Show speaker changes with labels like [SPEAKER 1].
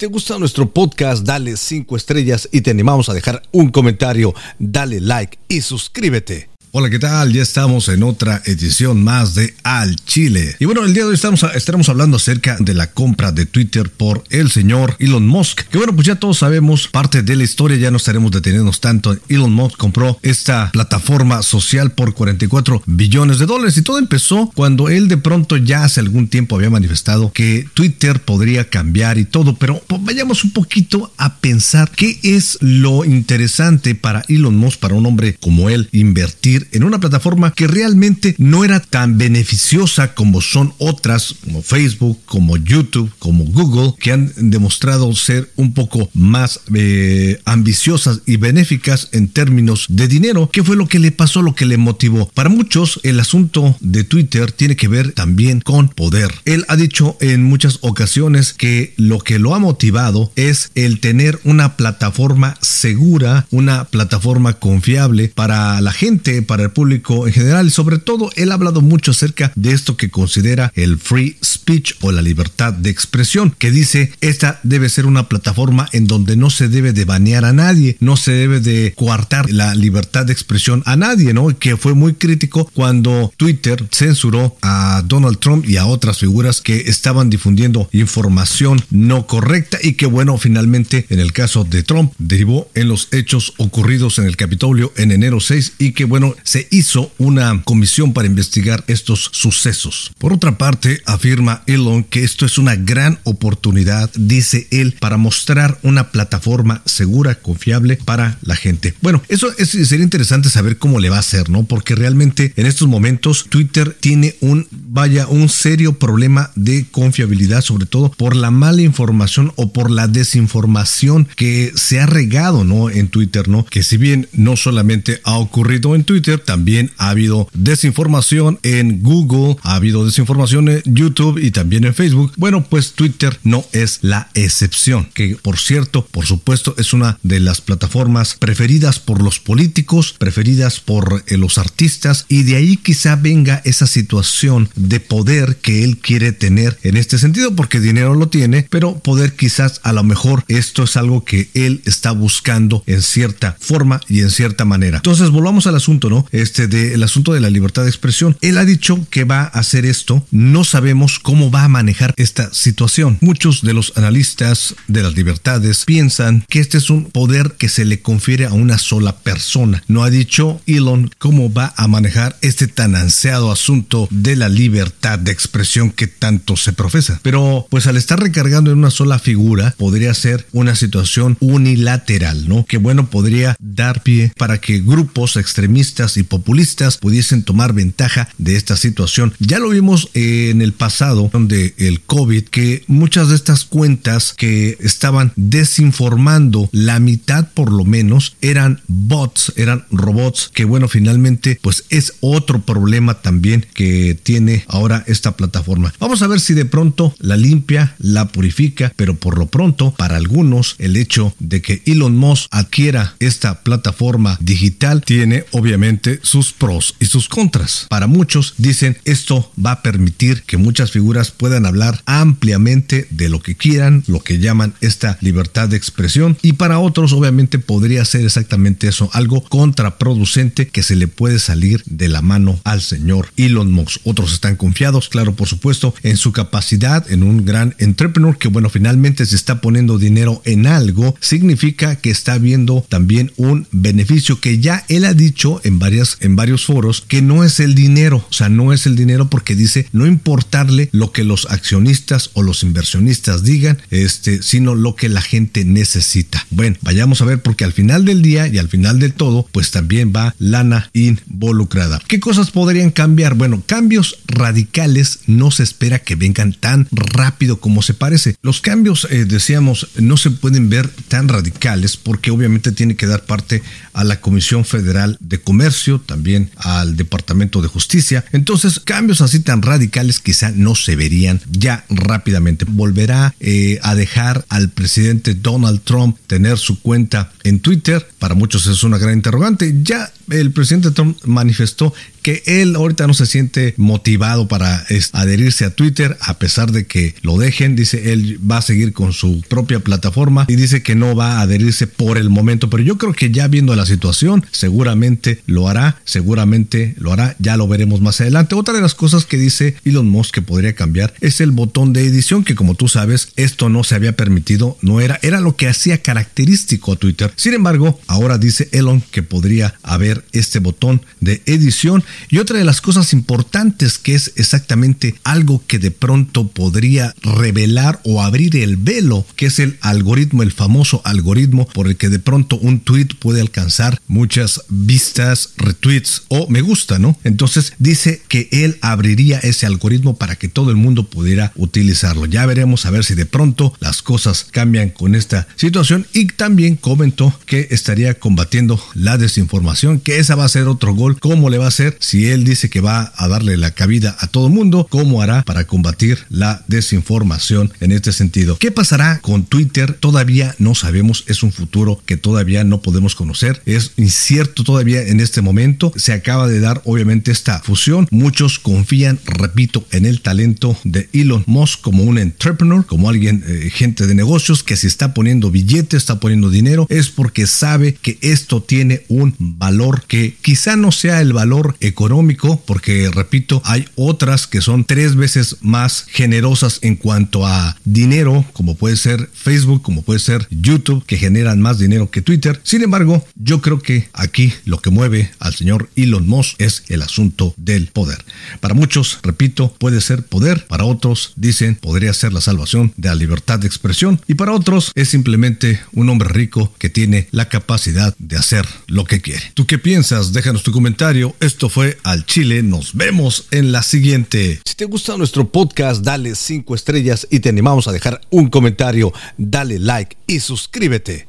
[SPEAKER 1] te gusta nuestro podcast, dale 5 estrellas y te animamos a dejar un comentario, dale like y suscríbete. Hola, ¿qué tal? Ya estamos en otra edición más de Al Chile. Y bueno, el día de hoy estamos, estaremos hablando acerca de la compra de Twitter por el señor Elon Musk. Que bueno, pues ya todos sabemos parte de la historia, ya no estaremos deteniéndonos tanto. Elon Musk compró esta plataforma social por 44 billones de dólares y todo empezó cuando él de pronto ya hace algún tiempo había manifestado que Twitter podría cambiar y todo, pero vayamos un poquito a pensar qué es lo interesante para Elon Musk, para un hombre como él, invertir en una plataforma que realmente no era tan beneficiosa como son otras, como Facebook, como YouTube, como Google, que han demostrado ser un poco más eh, ambiciosas y benéficas en términos de dinero. ¿Qué fue lo que le pasó, lo que le motivó? Para muchos, el asunto de Twitter tiene que ver también con poder. Él ha dicho en muchas ocasiones que lo que lo ha motivado es el tener una plataforma segura, una plataforma confiable para la gente, para el público en general y sobre todo él ha hablado mucho acerca de esto que considera el free speech o la libertad de expresión, que dice esta debe ser una plataforma en donde no se debe de banear a nadie, no se debe de coartar la libertad de expresión a nadie, ¿no? Que fue muy crítico cuando Twitter censuró a Donald Trump y a otras figuras que estaban difundiendo información no correcta y que bueno, finalmente en el caso de Trump derivó en los hechos ocurridos en el Capitolio en enero 6 y que bueno, se hizo una comisión para investigar estos sucesos. Por otra parte, afirma Elon que esto es una gran oportunidad, dice él, para mostrar una plataforma segura, confiable para la gente. Bueno, eso es, sería interesante saber cómo le va a hacer, ¿no? Porque realmente en estos momentos Twitter tiene un, vaya, un serio problema de confiabilidad, sobre todo por la mala información o por la desinformación que se ha regado, ¿no? En Twitter, ¿no? Que si bien no solamente ha ocurrido en Twitter, también ha habido desinformación en Google, ha habido desinformación en YouTube y también en Facebook. Bueno, pues Twitter no es la excepción, que por cierto, por supuesto, es una de las plataformas preferidas por los políticos, preferidas por eh, los artistas y de ahí quizá venga esa situación de poder que él quiere tener en este sentido, porque dinero lo tiene, pero poder quizás a lo mejor esto es algo que él está buscando en cierta forma y en cierta manera. Entonces volvamos al asunto, ¿no? Este, del asunto de la libertad de expresión. Él ha dicho que va a hacer esto. No sabemos cómo va a manejar esta situación. Muchos de los analistas de las libertades piensan que este es un poder que se le confiere a una sola persona. No ha dicho Elon cómo va a manejar este tan ansiado asunto de la libertad de expresión que tanto se profesa. Pero pues al estar recargando en una sola figura podría ser una situación unilateral, ¿no? Que bueno, podría dar pie para que grupos extremistas y populistas pudiesen tomar ventaja de esta situación. Ya lo vimos en el pasado donde el COVID que muchas de estas cuentas que estaban desinformando la mitad por lo menos eran bots, eran robots que bueno finalmente pues es otro problema también que tiene ahora esta plataforma. Vamos a ver si de pronto la limpia, la purifica, pero por lo pronto para algunos el hecho de que Elon Musk adquiera esta plataforma digital tiene obviamente sus pros y sus contras. Para muchos dicen esto va a permitir que muchas figuras puedan hablar ampliamente de lo que quieran, lo que llaman esta libertad de expresión y para otros obviamente podría ser exactamente eso, algo contraproducente que se le puede salir de la mano al señor Elon Musk. Otros están confiados, claro, por supuesto, en su capacidad, en un gran entrepreneur que bueno, finalmente se está poniendo dinero en algo, significa que está viendo también un beneficio que ya él ha dicho en varias en varios foros que no es el dinero, o sea, no es el dinero porque dice no importarle lo que los accionistas o los inversionistas digan, este, sino lo que la gente necesita. Bueno, vayamos a ver porque al final del día y al final del todo, pues también va lana involucrada. ¿Qué cosas podrían cambiar? Bueno, cambios radicales no se espera que vengan tan rápido como se parece. Los cambios, eh, decíamos, no se pueden ver tan radicales porque obviamente tiene que dar parte a la Comisión Federal de Comercio también al Departamento de Justicia. Entonces, cambios así tan radicales quizá no se verían ya rápidamente. Volverá eh, a dejar al presidente Donald Trump tener su cuenta en Twitter. Para muchos es una gran interrogante. Ya el presidente Trump manifestó que él ahorita no se siente motivado para adherirse a Twitter a pesar de que lo dejen. Dice él va a seguir con su propia plataforma y dice que no va a adherirse por el momento. Pero yo creo que ya viendo la situación, seguramente lo hará, seguramente lo hará. Ya lo veremos más adelante. Otra de las cosas que dice Elon Musk que podría cambiar es el botón de edición que como tú sabes esto no se había permitido, no era, era lo que hacía característico a Twitter. Sin embargo, ahora dice Elon que podría haber este botón de edición y otra de las cosas importantes que es exactamente algo que de pronto podría revelar o abrir el velo, que es el algoritmo, el famoso algoritmo por el que de pronto un tweet puede alcanzar muchas vistas, retweets o me gusta, ¿no? Entonces dice que él abriría ese algoritmo para que todo el mundo pudiera utilizarlo. Ya veremos a ver si de pronto las cosas cambian con esta situación y también comentó que estaría combatiendo la desinformación, que esa va a ser otro gol. ¿Cómo le va a hacer? Si él dice que va a darle la cabida a todo el mundo, ¿cómo hará para combatir la desinformación en este sentido? ¿Qué pasará con Twitter? Todavía no sabemos, es un futuro que todavía no podemos conocer, es incierto todavía en este momento. Se acaba de dar obviamente esta fusión, muchos confían, repito, en el talento de Elon Musk como un entrepreneur, como alguien, eh, gente de negocios que se está poniendo billete, está poniendo dinero, es porque sabe que esto tiene un valor que quizá no sea el valor económico, porque repito, hay otras que son tres veces más generosas en cuanto a dinero, como puede ser Facebook, como puede ser YouTube, que generan más dinero que Twitter. Sin embargo, yo creo que aquí lo que mueve al señor Elon Musk es el asunto del poder. Para muchos, repito, puede ser poder, para otros dicen podría ser la salvación de la libertad de expresión y para otros es simplemente un hombre rico que tiene la de hacer lo que quiere. ¿Tú qué piensas? Déjanos tu comentario. Esto fue Al Chile. Nos vemos en la siguiente. Si te gusta nuestro podcast, dale 5 estrellas y te animamos a dejar un comentario, dale like y suscríbete.